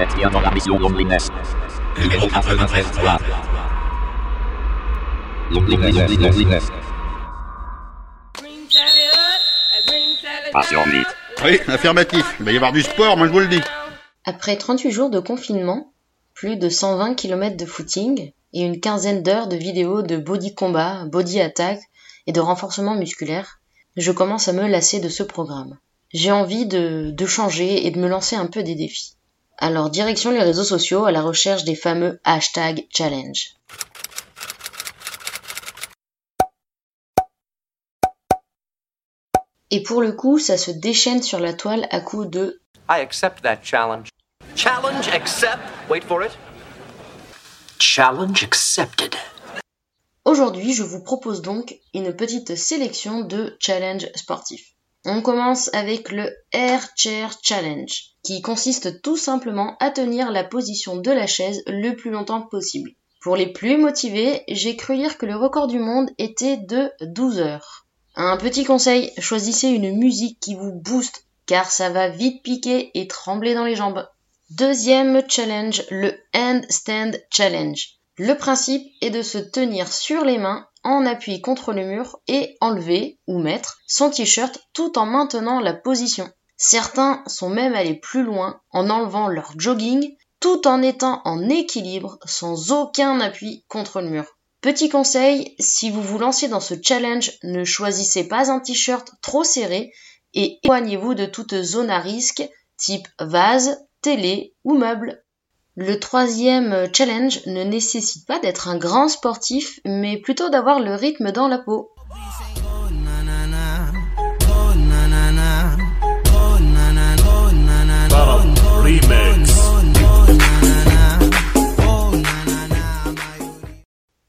vous êtes bien dans la mission Loneliness. Numéro 93 Loneliness, loneliness. Passion vite. Oui, affirmatif. Il va y avoir du sport, moi je vous le dis. Après 38 jours de confinement, plus de 120 km de footing et une quinzaine d'heures de vidéos de body combat, body attack et de renforcement musculaire, je commence à me lasser de ce programme. J'ai envie de, de changer et de me lancer un peu des défis. Alors direction les réseaux sociaux à la recherche des fameux hashtag challenge. Et pour le coup, ça se déchaîne sur la toile à coups de I accept that challenge. Challenge accept. Wait for it. Challenge accepted. Aujourd'hui, je vous propose donc une petite sélection de challenges sportifs. On commence avec le Air Chair Challenge, qui consiste tout simplement à tenir la position de la chaise le plus longtemps possible. Pour les plus motivés, j'ai cru lire que le record du monde était de 12 heures. Un petit conseil, choisissez une musique qui vous booste, car ça va vite piquer et trembler dans les jambes. Deuxième challenge, le Handstand Challenge. Le principe est de se tenir sur les mains en appui contre le mur et enlever ou mettre son t-shirt tout en maintenant la position. Certains sont même allés plus loin en enlevant leur jogging tout en étant en équilibre sans aucun appui contre le mur. Petit conseil, si vous vous lancez dans ce challenge, ne choisissez pas un t-shirt trop serré et éloignez-vous de toute zone à risque type vase, télé ou meuble. Le troisième challenge ne nécessite pas d'être un grand sportif, mais plutôt d'avoir le rythme dans la peau.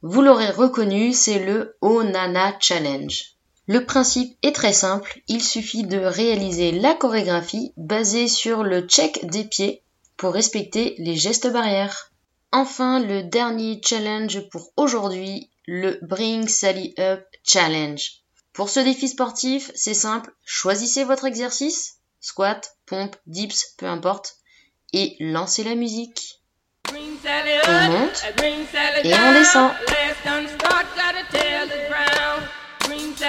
Vous l'aurez reconnu, c'est le Onana Challenge. Le principe est très simple, il suffit de réaliser la chorégraphie basée sur le check des pieds pour respecter les gestes barrières. Enfin, le dernier challenge pour aujourd'hui, le Bring Sally Up Challenge. Pour ce défi sportif, c'est simple, choisissez votre exercice, squat, pompe, dips, peu importe, et lancez la musique. On monte et on descend. On monte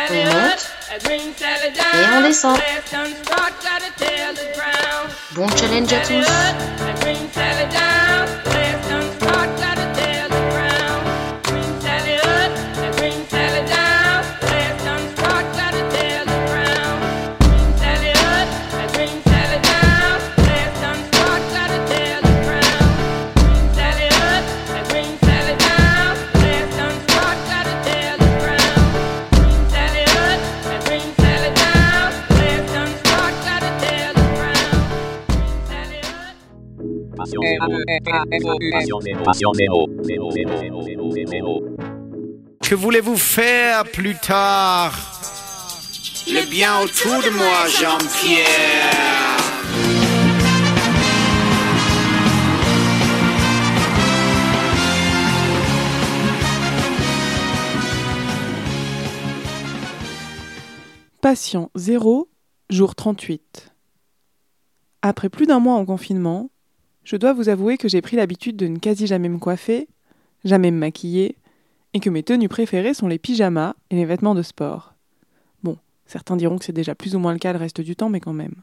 et on descend. Bon challenge à tous. Que voulez-vous faire plus tard Le bien autour de moi, Jean-Pierre. Patient 0, jour 38. Après plus d'un mois en confinement, je dois vous avouer que j'ai pris l'habitude de ne quasi jamais me coiffer, jamais me maquiller, et que mes tenues préférées sont les pyjamas et les vêtements de sport. Bon, certains diront que c'est déjà plus ou moins le cas le reste du temps, mais quand même.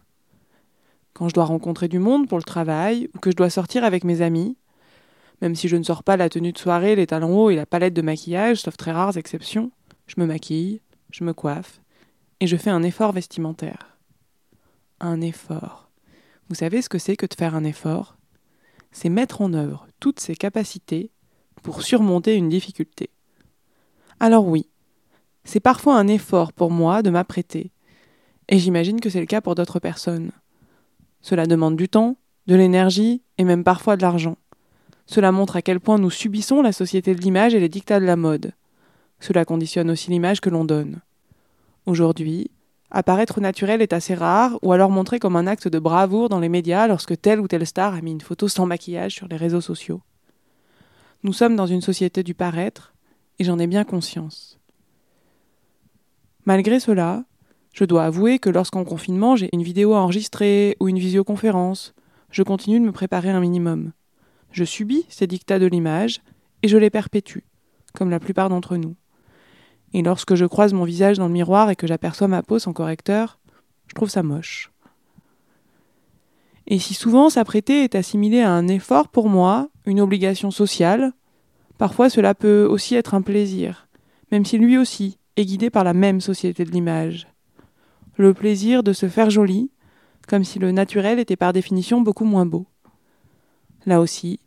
Quand je dois rencontrer du monde pour le travail, ou que je dois sortir avec mes amis, même si je ne sors pas la tenue de soirée, les talons hauts et la palette de maquillage, sauf très rares exceptions, je me maquille, je me coiffe, et je fais un effort vestimentaire. Un effort. Vous savez ce que c'est que de faire un effort? C'est mettre en œuvre toutes ses capacités pour surmonter une difficulté. Alors oui, c'est parfois un effort pour moi de m'apprêter, et j'imagine que c'est le cas pour d'autres personnes. Cela demande du temps, de l'énergie et même parfois de l'argent. Cela montre à quel point nous subissons la société de l'image et les dictats de la mode. Cela conditionne aussi l'image que l'on donne. Aujourd'hui, apparaître naturel est assez rare, ou alors montré comme un acte de bravoure dans les médias lorsque telle ou telle star a mis une photo sans maquillage sur les réseaux sociaux. Nous sommes dans une société du paraître, et j'en ai bien conscience. Malgré cela, je dois avouer que lorsqu'en confinement j'ai une vidéo enregistrée ou une visioconférence, je continue de me préparer un minimum. Je subis ces dictats de l'image et je les perpétue, comme la plupart d'entre nous. Et lorsque je croise mon visage dans le miroir et que j'aperçois ma peau sans correcteur, je trouve ça moche. Et si souvent s'apprêter est assimilé à un effort pour moi, une obligation sociale, parfois cela peut aussi être un plaisir, même si lui aussi est guidé par la même société de l'image. Le plaisir de se faire joli, comme si le naturel était par définition beaucoup moins beau. Là aussi,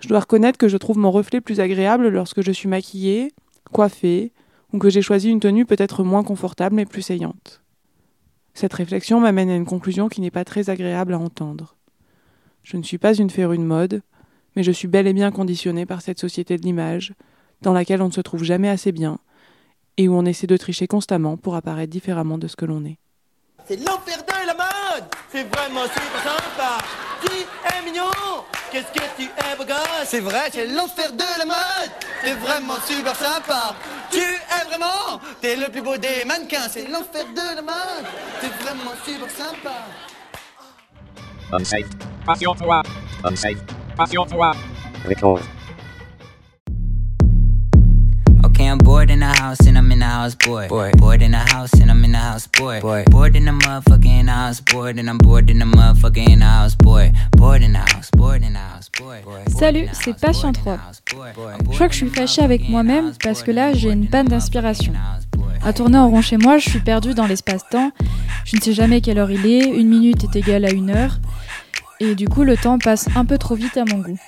je dois reconnaître que je trouve mon reflet plus agréable lorsque je suis maquillée, coiffée, ou que j'ai choisi une tenue peut-être moins confortable mais plus saillante. Cette réflexion m'amène à une conclusion qui n'est pas très agréable à entendre. Je ne suis pas une férue de mode, mais je suis bel et bien conditionnée par cette société de l'image, dans laquelle on ne se trouve jamais assez bien, et où on essaie de tricher constamment pour apparaître différemment de ce que l'on est. C'est l'enfer de la mode C'est vraiment super sympa Tu es mignon? Qu'est-ce que tu es beau gosse C'est vrai, c'est l'enfer de la mode C'est vraiment super sympa Tu vraiment T'es le plus beau des mannequins C'est l'enfer de la mode C'est vraiment super sympa Unsafe. Passion-toi. Unsafe. Passion-toi. Record. Okay, I'm bored in the house and I'm in the house bored. Bored, bored in the house and I'm in the house bored. Bored, bored in the motherfucking house bored and I'm bored in the motherfucking house bored. Bored Salut, c'est Patient 3. Je crois que je suis fâchée avec moi-même parce que là j'ai une panne d'inspiration. À tourner en rond chez moi, je suis perdue dans l'espace-temps. Je ne sais jamais quelle heure il est, une minute est égale à une heure. Et du coup, le temps passe un peu trop vite à mon goût.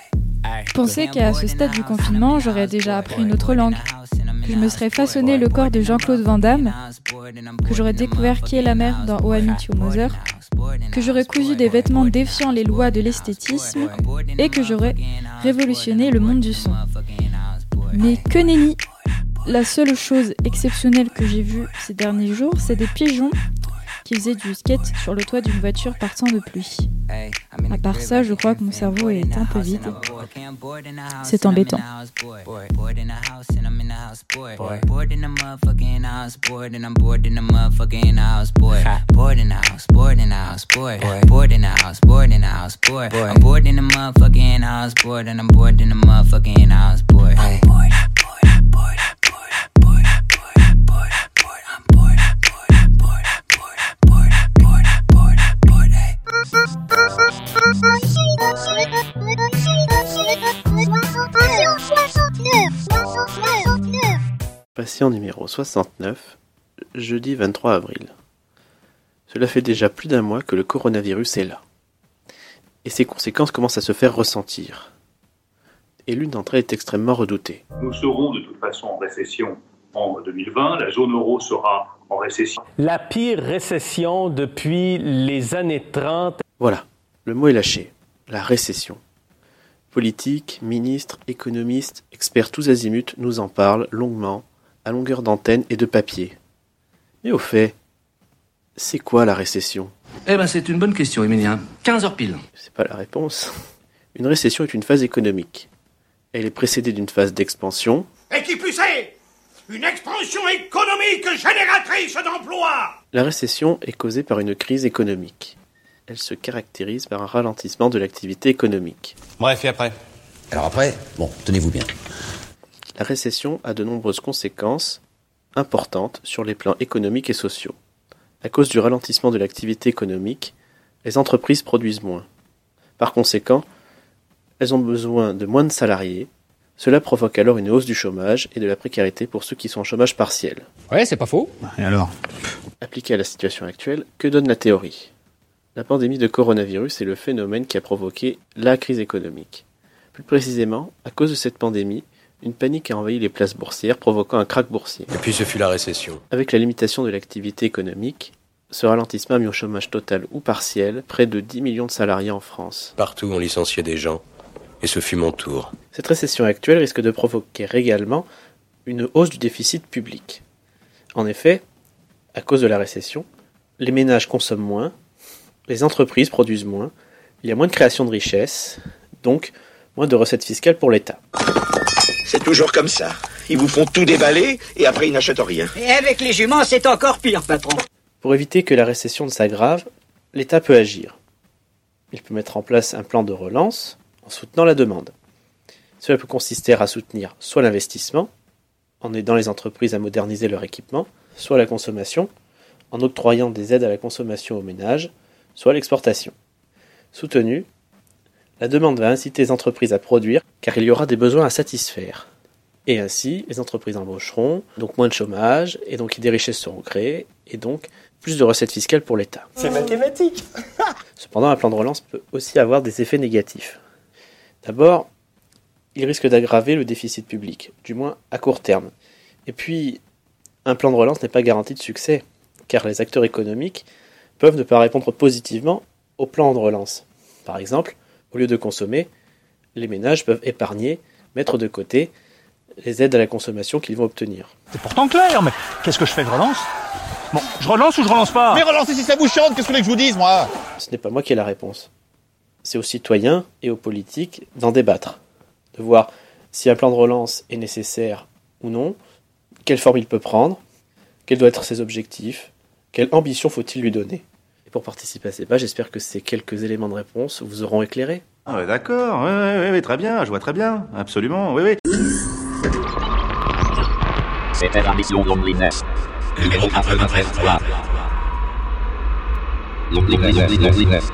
Je pensais qu'à ce stade du confinement, j'aurais déjà appris une autre langue, que je me serais façonné le corps de Jean-Claude Van Damme, que j'aurais découvert qui est la mère dans Oh Your Mother, que j'aurais cousu des vêtements défiant les lois de l'esthétisme et que j'aurais révolutionné le monde du son. Mais que nenni La seule chose exceptionnelle que j'ai vue ces derniers jours, c'est des pigeons qui faisaient du skate sur le toit d'une voiture partant de pluie. À part ça, je crois que mon cerveau est un peu vide. C'est embêtant. Numéro 69, jeudi 23 avril. Cela fait déjà plus d'un mois que le coronavirus est là. Et ses conséquences commencent à se faire ressentir. Et l'une d'entre elles est extrêmement redoutée. Nous serons de toute façon en récession en 2020. La zone euro sera en récession. La pire récession depuis les années 30. Voilà, le mot est lâché. La récession. Politiques, ministres, économistes, experts tous azimuts nous en parlent longuement, à longueur d'antenne et de papier. Mais au fait, c'est quoi la récession? Eh ben c'est une bonne question, Emilien. 15 heures pile. C'est pas la réponse. Une récession est une phase économique. Elle est précédée d'une phase d'expansion, Et qui plus est, une expansion économique génératrice d'emplois La récession est causée par une crise économique. Elle se caractérise par un ralentissement de l'activité économique. Bref, et après Alors après, bon, tenez-vous bien. La récession a de nombreuses conséquences importantes sur les plans économiques et sociaux. À cause du ralentissement de l'activité économique, les entreprises produisent moins. Par conséquent, elles ont besoin de moins de salariés. Cela provoque alors une hausse du chômage et de la précarité pour ceux qui sont en chômage partiel. Ouais, c'est pas faux. Et alors? Appliqué à la situation actuelle, que donne la théorie? La pandémie de coronavirus est le phénomène qui a provoqué la crise économique. Plus précisément, à cause de cette pandémie, une panique a envahi les places boursières, provoquant un krach boursier. Et puis ce fut la récession. Avec la limitation de l'activité économique, ce ralentissement a mis au chômage total ou partiel près de 10 millions de salariés en France. Partout, on licenciait des gens. Et ce fut mon tour. Cette récession actuelle risque de provoquer également une hausse du déficit public. En effet, à cause de la récession, les ménages consomment moins, les entreprises produisent moins, il y a moins de création de richesses, donc moins de recettes fiscales pour l'État. C'est toujours comme ça. Ils vous font tout déballer et après ils n'achètent rien. Et avec les juments, c'est encore pire, patron. Pour éviter que la récession ne s'aggrave, l'État peut agir. Il peut mettre en place un plan de relance en soutenant la demande. Cela peut consister à soutenir soit l'investissement, en aidant les entreprises à moderniser leur équipement, soit la consommation, en octroyant des aides à la consommation aux ménages, soit l'exportation. Soutenu, la demande va inciter les entreprises à produire car il y aura des besoins à satisfaire. Et ainsi, les entreprises embaucheront, donc moins de chômage, et donc des richesses seront créées, et donc plus de recettes fiscales pour l'État. C'est mathématique Cependant, un plan de relance peut aussi avoir des effets négatifs. D'abord, il risque d'aggraver le déficit public, du moins à court terme. Et puis, un plan de relance n'est pas garanti de succès, car les acteurs économiques peuvent ne pas répondre positivement au plan de relance. Par exemple, au lieu de consommer, les ménages peuvent épargner, mettre de côté les aides à la consommation qu'ils vont obtenir. C'est pourtant clair, mais qu'est-ce que je fais? Je relance? Bon, je relance ou je relance pas? Mais relancez si ça vous chante, qu'est-ce que vous voulez que je vous dise, moi? Ce n'est pas moi qui ai la réponse. C'est aux citoyens et aux politiques d'en débattre, de voir si un plan de relance est nécessaire ou non, quelle forme il peut prendre, quels doivent être ses objectifs, quelle ambition faut-il lui donner. Pour participer à ces débats, j'espère que ces quelques éléments de réponse vous auront éclairé. Ah ouais, d'accord, oui, oui, oui, très bien, je vois très bien, absolument, oui, oui. C'était la mission Loneliness. Numéro 93 3. Loneliness. Loneliness.